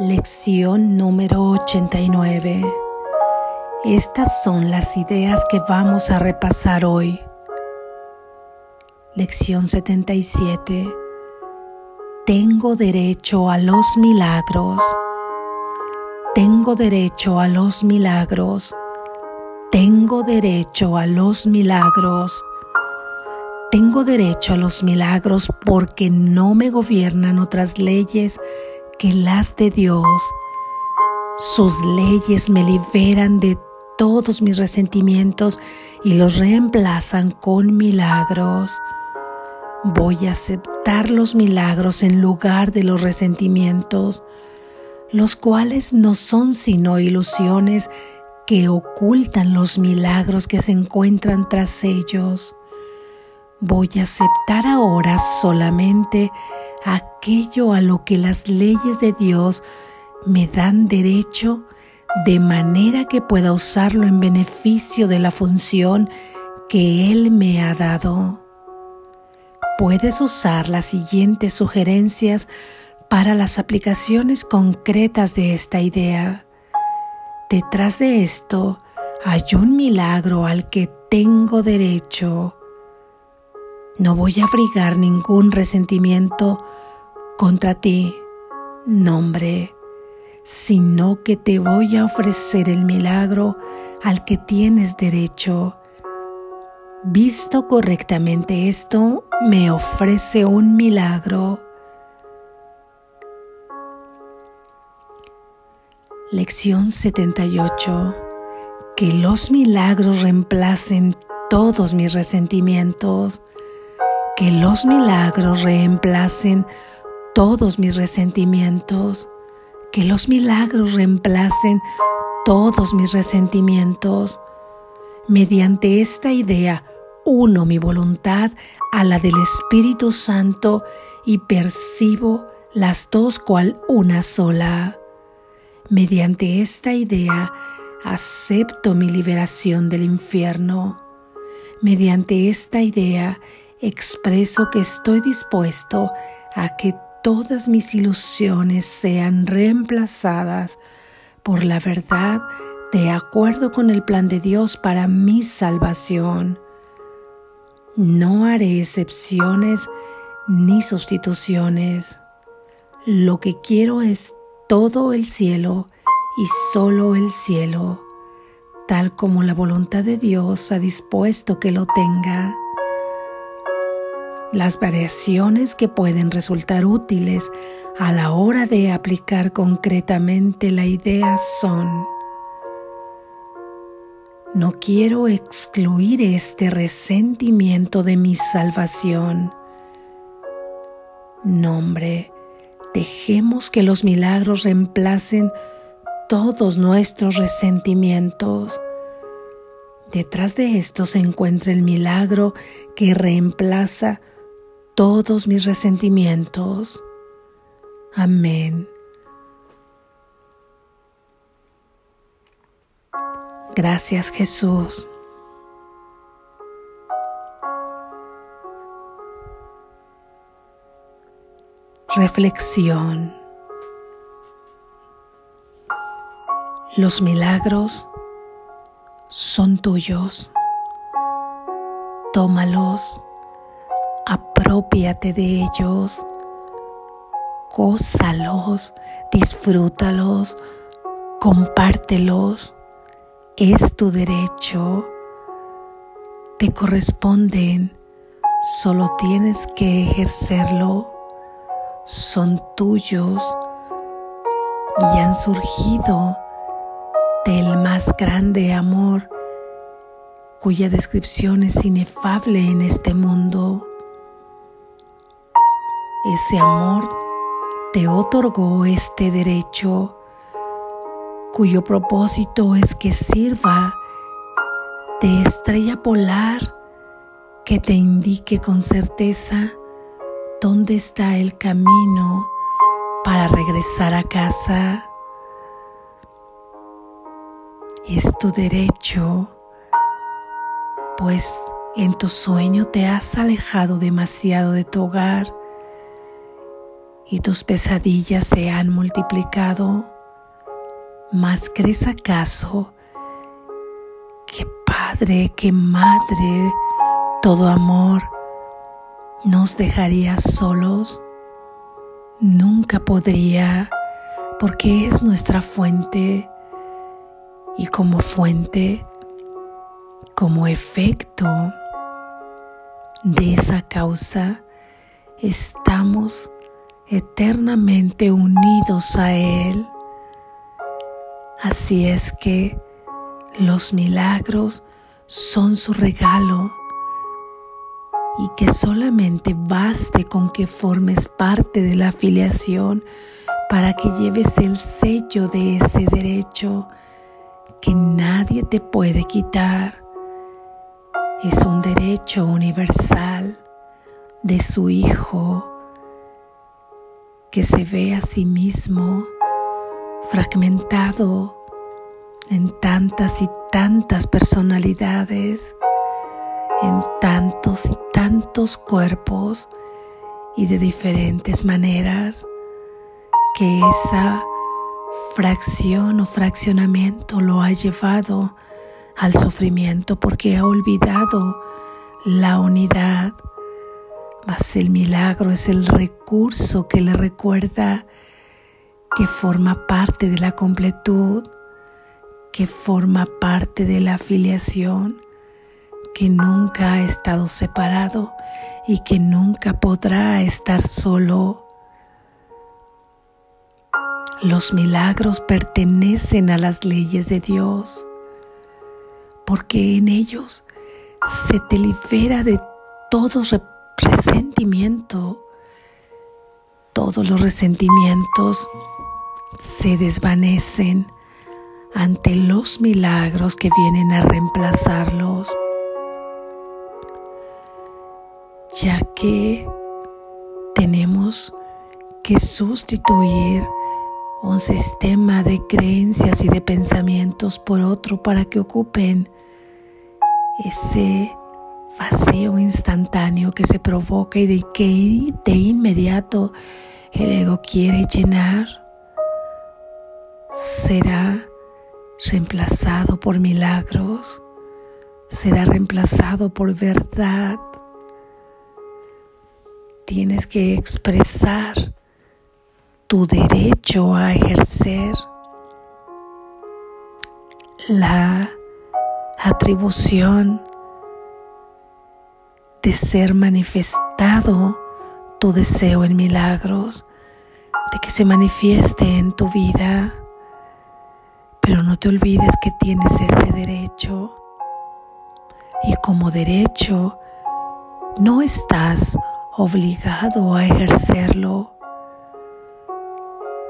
Lección número 89. Estas son las ideas que vamos a repasar hoy. Lección 77. Tengo derecho a los milagros. Tengo derecho a los milagros. Tengo derecho a los milagros. Tengo derecho a los milagros porque no me gobiernan otras leyes que las de Dios. Sus leyes me liberan de todos mis resentimientos y los reemplazan con milagros. Voy a aceptar los milagros en lugar de los resentimientos, los cuales no son sino ilusiones que ocultan los milagros que se encuentran tras ellos. Voy a aceptar ahora solamente aquello a lo que las leyes de Dios me dan derecho de manera que pueda usarlo en beneficio de la función que Él me ha dado. Puedes usar las siguientes sugerencias para las aplicaciones concretas de esta idea. Detrás de esto hay un milagro al que tengo derecho no voy a abrigar ningún resentimiento contra ti, nombre, sino que te voy a ofrecer el milagro al que tienes derecho. Visto correctamente esto, me ofrece un milagro. Lección 78. Que los milagros reemplacen todos mis resentimientos que los milagros reemplacen todos mis resentimientos, que los milagros reemplacen todos mis resentimientos. Mediante esta idea, uno mi voluntad a la del Espíritu Santo y percibo las dos cual una sola. Mediante esta idea, acepto mi liberación del infierno. Mediante esta idea, expreso que estoy dispuesto a que todas mis ilusiones sean reemplazadas por la verdad de acuerdo con el plan de Dios para mi salvación. No haré excepciones ni sustituciones. Lo que quiero es todo el cielo y solo el cielo, tal como la voluntad de Dios ha dispuesto que lo tenga. Las variaciones que pueden resultar útiles a la hora de aplicar concretamente la idea son, no quiero excluir este resentimiento de mi salvación. Nombre, dejemos que los milagros reemplacen todos nuestros resentimientos. Detrás de esto se encuentra el milagro que reemplaza todos mis resentimientos. Amén. Gracias Jesús. Reflexión. Los milagros son tuyos. Tómalos apropiate de ellos, gózalos, disfrútalos, compártelos. Es tu derecho, te corresponden, solo tienes que ejercerlo. Son tuyos y han surgido del más grande amor cuya descripción es inefable en este mundo. Ese amor te otorgó este derecho cuyo propósito es que sirva de estrella polar que te indique con certeza dónde está el camino para regresar a casa. Es tu derecho, pues en tu sueño te has alejado demasiado de tu hogar y tus pesadillas se han multiplicado, ¿más crees acaso que Padre, que Madre, todo amor, nos dejaría solos? Nunca podría, porque es nuestra fuente y como fuente, como efecto de esa causa, estamos eternamente unidos a Él. Así es que los milagros son su regalo y que solamente baste con que formes parte de la afiliación para que lleves el sello de ese derecho que nadie te puede quitar. Es un derecho universal de su Hijo que se ve a sí mismo fragmentado en tantas y tantas personalidades, en tantos y tantos cuerpos y de diferentes maneras, que esa fracción o fraccionamiento lo ha llevado al sufrimiento porque ha olvidado la unidad el milagro es el recurso que le recuerda que forma parte de la completud, que forma parte de la afiliación, que nunca ha estado separado y que nunca podrá estar solo. Los milagros pertenecen a las leyes de Dios, porque en ellos se te libera de todos resentimiento. Todos los resentimientos se desvanecen ante los milagros que vienen a reemplazarlos, ya que tenemos que sustituir un sistema de creencias y de pensamientos por otro para que ocupen ese vacío instantáneo que se provoca y de que de inmediato el ego quiere llenar, será reemplazado por milagros, será reemplazado por verdad. Tienes que expresar tu derecho a ejercer la atribución de ser manifestado tu deseo en milagros, de que se manifieste en tu vida. Pero no te olvides que tienes ese derecho. Y como derecho, no estás obligado a ejercerlo.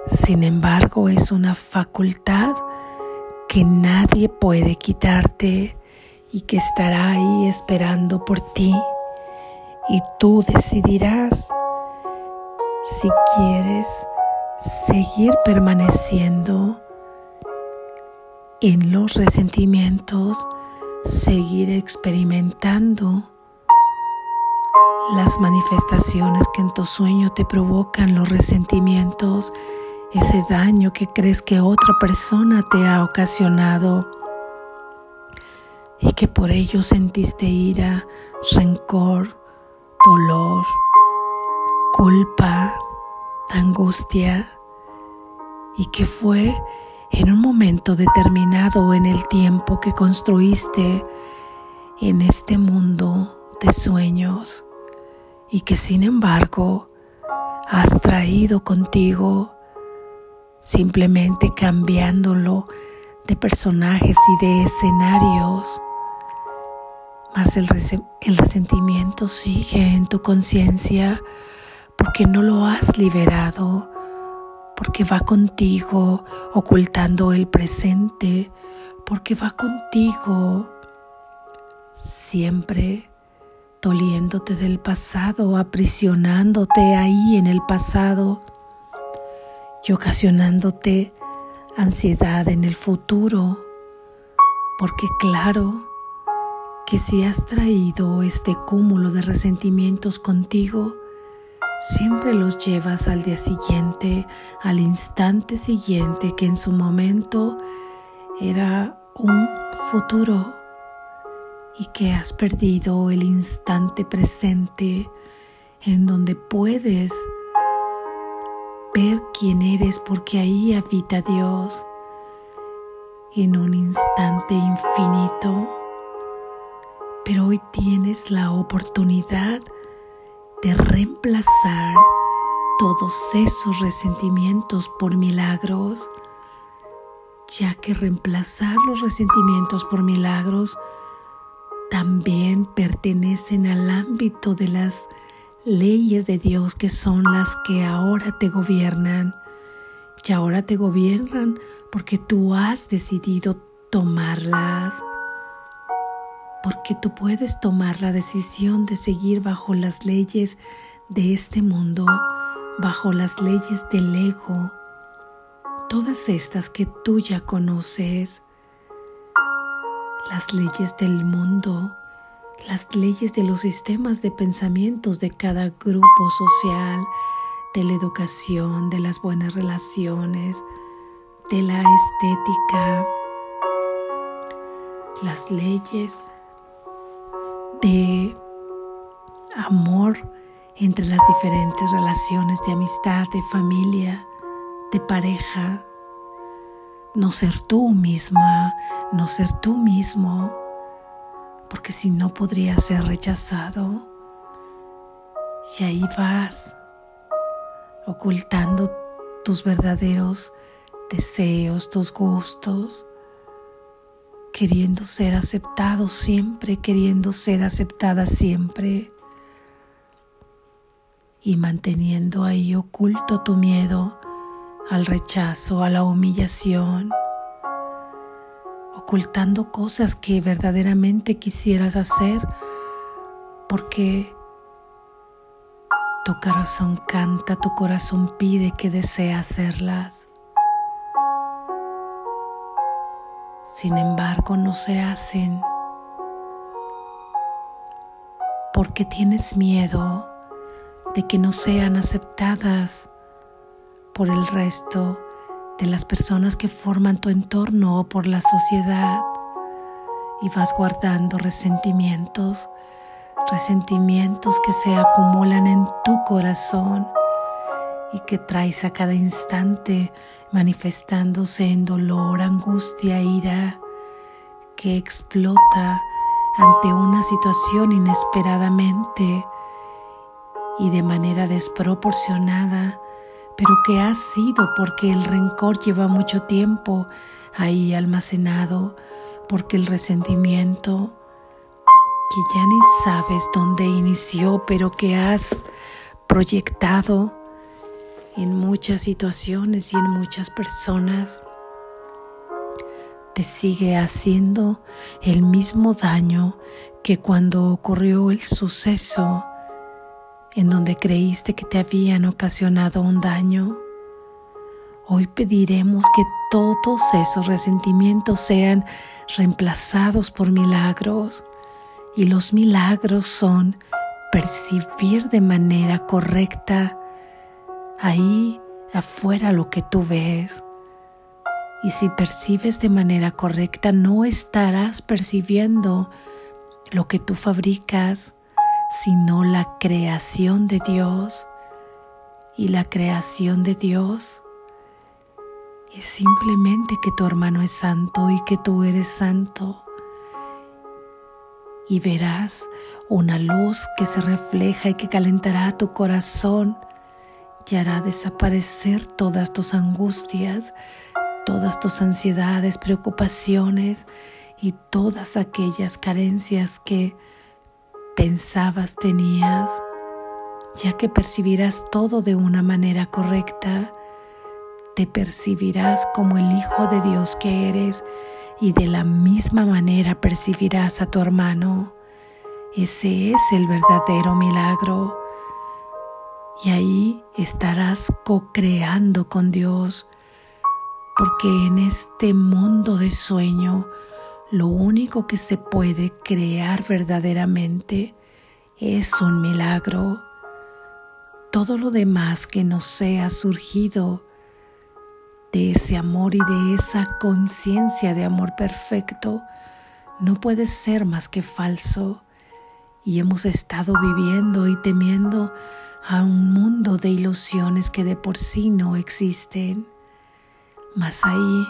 Sin embargo, es una facultad que nadie puede quitarte y que estará ahí esperando por ti y tú decidirás si quieres seguir permaneciendo en los resentimientos, seguir experimentando las manifestaciones que en tu sueño te provocan los resentimientos, ese daño que crees que otra persona te ha ocasionado y que por ello sentiste ira, rencor, dolor, culpa, angustia y que fue en un momento determinado en el tiempo que construiste en este mundo de sueños y que sin embargo has traído contigo simplemente cambiándolo de personajes y de escenarios mas el, resentimiento sigue en tu conciencia porque no lo has liberado, porque va contigo ocultando el presente, porque va contigo siempre doliéndote del pasado, aprisionándote ahí en el pasado y ocasionándote ansiedad en el futuro, porque claro, que si has traído este cúmulo de resentimientos contigo, siempre los llevas al día siguiente, al instante siguiente que en su momento era un futuro y que has perdido el instante presente en donde puedes ver quién eres porque ahí habita Dios en un instante infinito. Pero hoy tienes la oportunidad de reemplazar todos esos resentimientos por milagros, ya que reemplazar los resentimientos por milagros también pertenecen al ámbito de las leyes de Dios que son las que ahora te gobiernan. Y ahora te gobiernan porque tú has decidido tomarlas. Porque tú puedes tomar la decisión de seguir bajo las leyes de este mundo, bajo las leyes del ego, todas estas que tú ya conoces, las leyes del mundo, las leyes de los sistemas de pensamientos de cada grupo social, de la educación, de las buenas relaciones, de la estética, las leyes de amor entre las diferentes relaciones de amistad, de familia, de pareja. No ser tú misma, no ser tú mismo, porque si no podría ser rechazado. Y ahí vas, ocultando tus verdaderos deseos, tus gustos, queriendo ser aceptado siempre, queriendo ser aceptada siempre y manteniendo ahí oculto tu miedo al rechazo, a la humillación ocultando cosas que verdaderamente quisieras hacer porque tu corazón canta, tu corazón pide que desea hacerlas. Sin embargo, no se hacen porque tienes miedo de que no sean aceptadas por el resto de las personas que forman tu entorno o por la sociedad. Y vas guardando resentimientos, resentimientos que se acumulan en tu corazón y que traes a cada instante manifestándose en dolor, angustia, ira, que explota ante una situación inesperadamente y de manera desproporcionada pero que ha sido porque el rencor lleva mucho tiempo ahí almacenado, porque el resentimiento que ya ni sabes dónde inició, pero que has proyectado en muchas situaciones y en muchas personas, te sigue haciendo el mismo daño que cuando ocurrió el suceso en donde creíste que te habían ocasionado un daño. Hoy pediremos que todos esos resentimientos sean reemplazados por milagros. Y los milagros son percibir de manera correcta ahí afuera lo que tú ves. Y si percibes de manera correcta, no estarás percibiendo lo que tú fabricas, sino la creación de Dios. Y la creación de Dios es simplemente que tu hermano es santo y que tú eres santo. Y verás una luz que se refleja y que calentará tu corazón y hará desaparecer todas tus angustias, todas tus ansiedades, preocupaciones y todas aquellas carencias que pensabas tenías, ya que percibirás todo de una manera correcta, te percibirás como el Hijo de Dios que eres y de la misma manera percibirás a tu hermano. Ese es el verdadero milagro. Y ahí estarás co-creando con Dios, porque en este mundo de sueño, lo único que se puede crear verdaderamente es un milagro. todo lo demás que no sea surgido de ese amor y de esa conciencia de amor perfecto no puede ser más que falso. Y hemos estado viviendo y temiendo a un mundo de ilusiones que de por sí no existen. Mas ahí,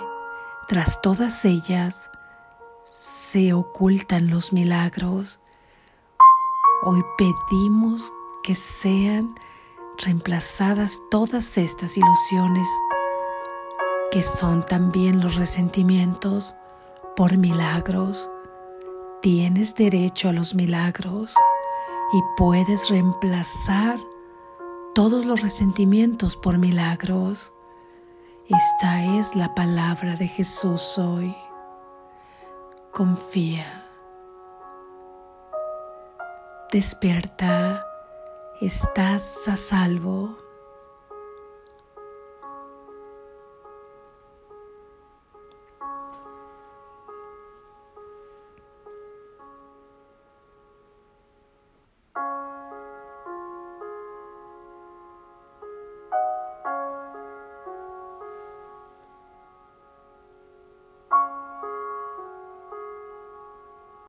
tras todas ellas, se ocultan los milagros. Hoy pedimos que sean reemplazadas todas estas ilusiones que son también los resentimientos por milagros. Tienes derecho a los milagros y puedes reemplazar todos los resentimientos por milagros. Esta es la palabra de Jesús hoy. Confía. Despierta. Estás a salvo.